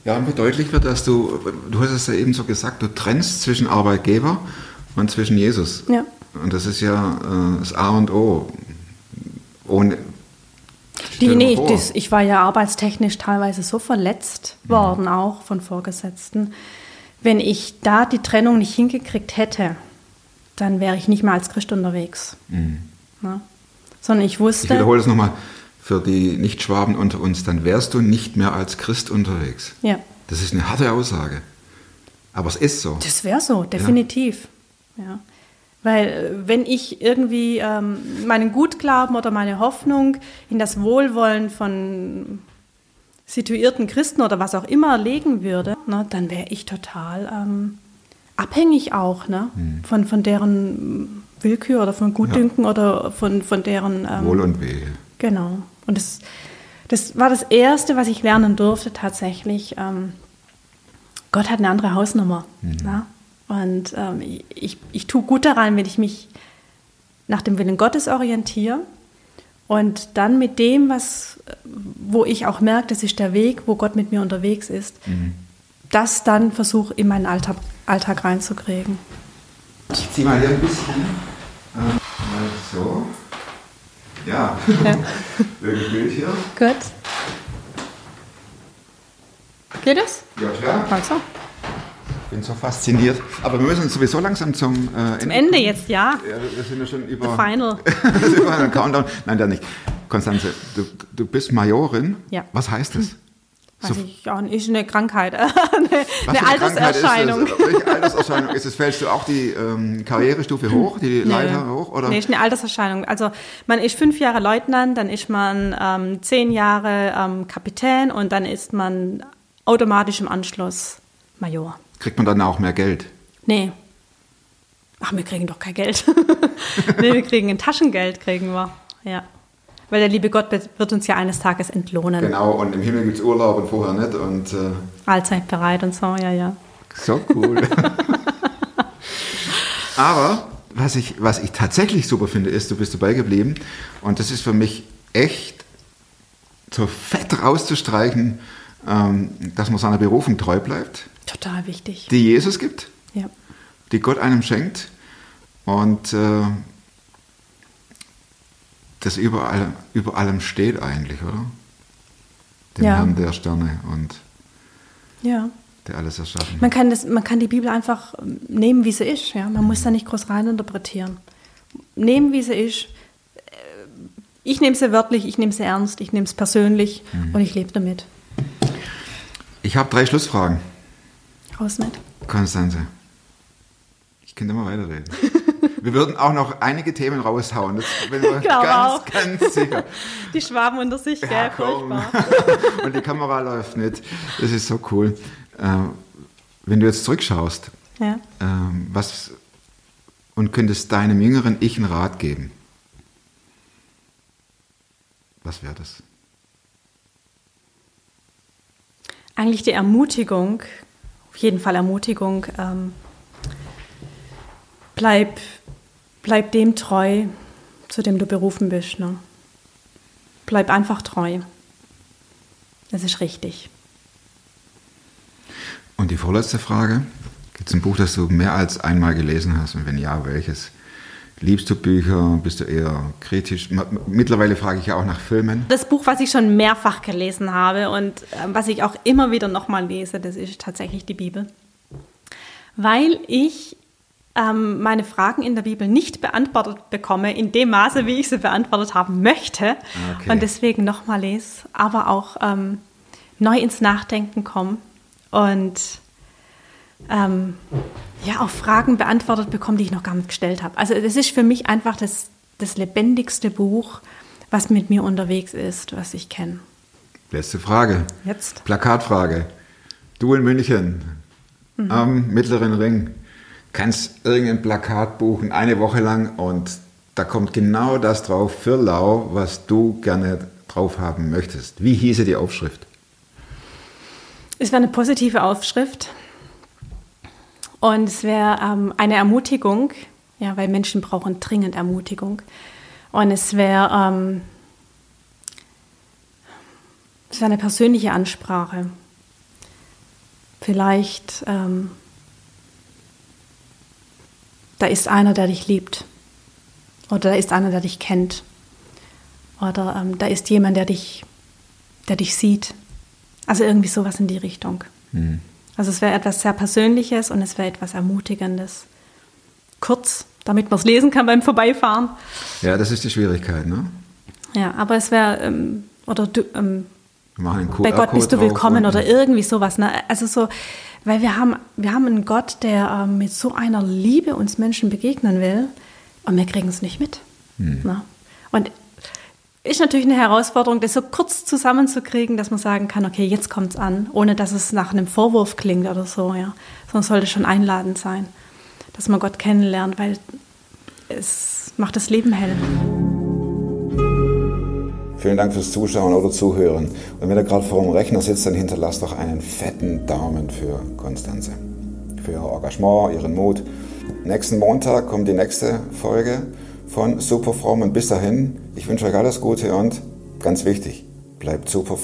Ja, und wie deutlich wird, dass du, du hast es ja eben so gesagt, du trennst zwischen Arbeitgeber und zwischen Jesus. Ja. Und das ist ja äh, das A und O. Ohne. Die, nee, vor. das, ich war ja arbeitstechnisch teilweise so verletzt worden, auch von Vorgesetzten. Wenn ich da die Trennung nicht hingekriegt hätte, dann wäre ich nicht mehr als Christ unterwegs. Ne? Sondern ich Ich wusste, wiederhole es nochmal für die Nichtschwaben unter uns, dann wärst du nicht mehr als Christ unterwegs. ja, Das ist eine harte Aussage. Aber es ist so. das wäre so, definitiv. Ja. Weil äh, wenn ich irgendwie ähm, meinen Gutglauben oder meine Hoffnung in das Wohlwollen von situierten Christen oder was auch immer legen würde, ne, dann wäre ich total ähm, abhängig auch ne, von, von deren Willkür oder von Gutdünken oder von, von deren... Ähm, Wohl und Wehe. Genau. Und das, das war das Erste, was ich lernen durfte tatsächlich. Ähm, Gott hat eine andere Hausnummer. Ja? Und ähm, ich, ich tue gut daran, wenn ich mich nach dem Willen Gottes orientiere und dann mit dem, was, wo ich auch merke, das ist der Weg, wo Gott mit mir unterwegs ist, das dann versuche in meinen Alltag, Alltag reinzukriegen. Ich zieh mal hier ein bisschen. Äh, so. Ja. Ja. Welches Bild hier? Gut. Geht es? Ja, klar. Also. Ich bin so fasziniert. Aber wir müssen sowieso langsam zum, äh, Zum Ende jetzt, ja. Ja, wir sind ja schon The über. final. Das ist über einen Countdown. Nein, der nicht. Konstanze, du, du bist Majorin. Ja. Was heißt das? Weiß So- ich auch nicht, ist eine Krankheit, eine, eine Krankheit ist Alterserscheinung. Alterserscheinung ist es? Fällst du auch die ähm, Karrierestufe hoch, die Leiter hoch? Oder? Nee, ist eine Alterserscheinung. Also man ist fünf Jahre Leutnant, dann ist man ähm, zehn Jahre ähm, Kapitän und dann ist man automatisch im Anschluss Major. Kriegt man dann auch mehr Geld? Nee. Ach, wir kriegen doch kein Geld. nee, wir kriegen ein Taschengeld, kriegen wir. Ja. Weil der liebe Gott wird uns ja eines Tages entlohnen. Genau, und im Himmel gibt es Urlaub und vorher nicht. Und äh, Allzeit bereit und so, ja, ja. so cool. Aber was ich, was ich tatsächlich super finde, ist, du bist dabei geblieben. Und das ist für mich echt so fett rauszustreichen, ähm, dass man seiner Berufung treu bleibt, Total wichtig. die Jesus gibt. Ja. die Gott einem schenkt und äh, das über, allem, über allem steht eigentlich, oder? Den Ja. Herrn der Sterne und Ja. der alles erschaffen Man kann, das, man kann die Bibel einfach ähm, nehmen, wie sie ist. Ja? Man muss da nicht groß reininterpretieren. Nehmen, wie sie ist. Äh, Ich nehme sie wörtlich, ich nehme sie ernst, ich nehme es persönlich und ich lebe damit. Ich habe drei Schlussfragen. Raus mit. Konstanze, ich könnte mal weiterreden. Wir würden auch noch einige Themen raushauen, das bin ich ganz, auch. ganz sicher. Die Schwaben unter sich, gell? Ja. Furchtbar. Und die Kamera läuft nicht. Das ist so cool. Ähm, wenn du jetzt zurückschaust, Ja. ähm, was und könntest deinem jüngeren Ich einen Rat geben, was wäre das? Eigentlich die Ermutigung, auf jeden Fall Ermutigung, ähm, bleib, bleib dem treu, zu dem du berufen bist. Ne? Bleib einfach treu. Das ist richtig. Und die vorletzte Frage: Gibt es ein Buch, das du mehr als einmal gelesen hast? Und wenn ja, welches? Liebst du Bücher? Bist du eher kritisch? Mittlerweile frage ich ja auch nach Filmen. Das Buch, was ich schon mehrfach gelesen habe und ähm, was ich auch immer wieder nochmal lese, das ist tatsächlich die Bibel. Weil ich ähm, meine Fragen in der Bibel nicht beantwortet bekomme, in dem Maße, wie ich sie beantwortet haben möchte. Okay. Und deswegen nochmal lese, aber auch ähm, neu ins Nachdenken komme und ähm, ja, auch Fragen beantwortet bekomme, die ich noch gar nicht gestellt habe. Also das ist für mich einfach das, das lebendigste Buch, was mit mir unterwegs ist, was ich kenne. Letzte Frage. Jetzt. Plakatfrage. Du in München Mhm. am Mittleren Ring kannst irgendein Plakat buchen, eine Woche lang und da kommt genau das drauf für Lau, was du gerne drauf haben möchtest. Wie hieße die Aufschrift? Es wäre eine positive Aufschrift und es wäre ähm, eine Ermutigung, ja, weil Menschen brauchen dringend Ermutigung. Und es wäre ähm, es wäre eine persönliche Ansprache. Vielleicht, ähm, da ist einer, der dich liebt. Oder da ist einer, der dich kennt. Oder ähm, da ist jemand, der dich, der dich sieht. Also irgendwie sowas in die Richtung. Also es wäre etwas sehr Persönliches und es wäre etwas Ermutigendes. Kurz, damit man es lesen kann beim Vorbeifahren. Ja, das ist die Schwierigkeit, ne? Ja, aber es wäre, ähm, oder du, ähm, machen einen bei Gott bist du willkommen oder irgendwie sowas. Ne? Also so, weil wir haben, wir haben einen Gott, der ähm, mit so einer Liebe uns Menschen begegnen will und wir kriegen es nicht mit. Ne? Und ist natürlich eine Herausforderung, das so kurz zusammenzukriegen, dass man sagen kann, okay, jetzt kommt es an, ohne dass es nach einem Vorwurf klingt oder so, ja. Sondern es sollte schon einladend sein, dass man Gott kennenlernt, weil es macht das Leben hell. Vielen Dank fürs Zuschauen oder Zuhören. Und wenn ihr gerade vor dem Rechner sitzt, dann hinterlasst doch einen fetten Daumen für Konstanze. Für ihr Engagement, ihren Mut. Nächsten Montag kommt die nächste Folge von Superfromm. Und bis dahin, ich wünsche euch alles Gute und ganz wichtig, bleibt super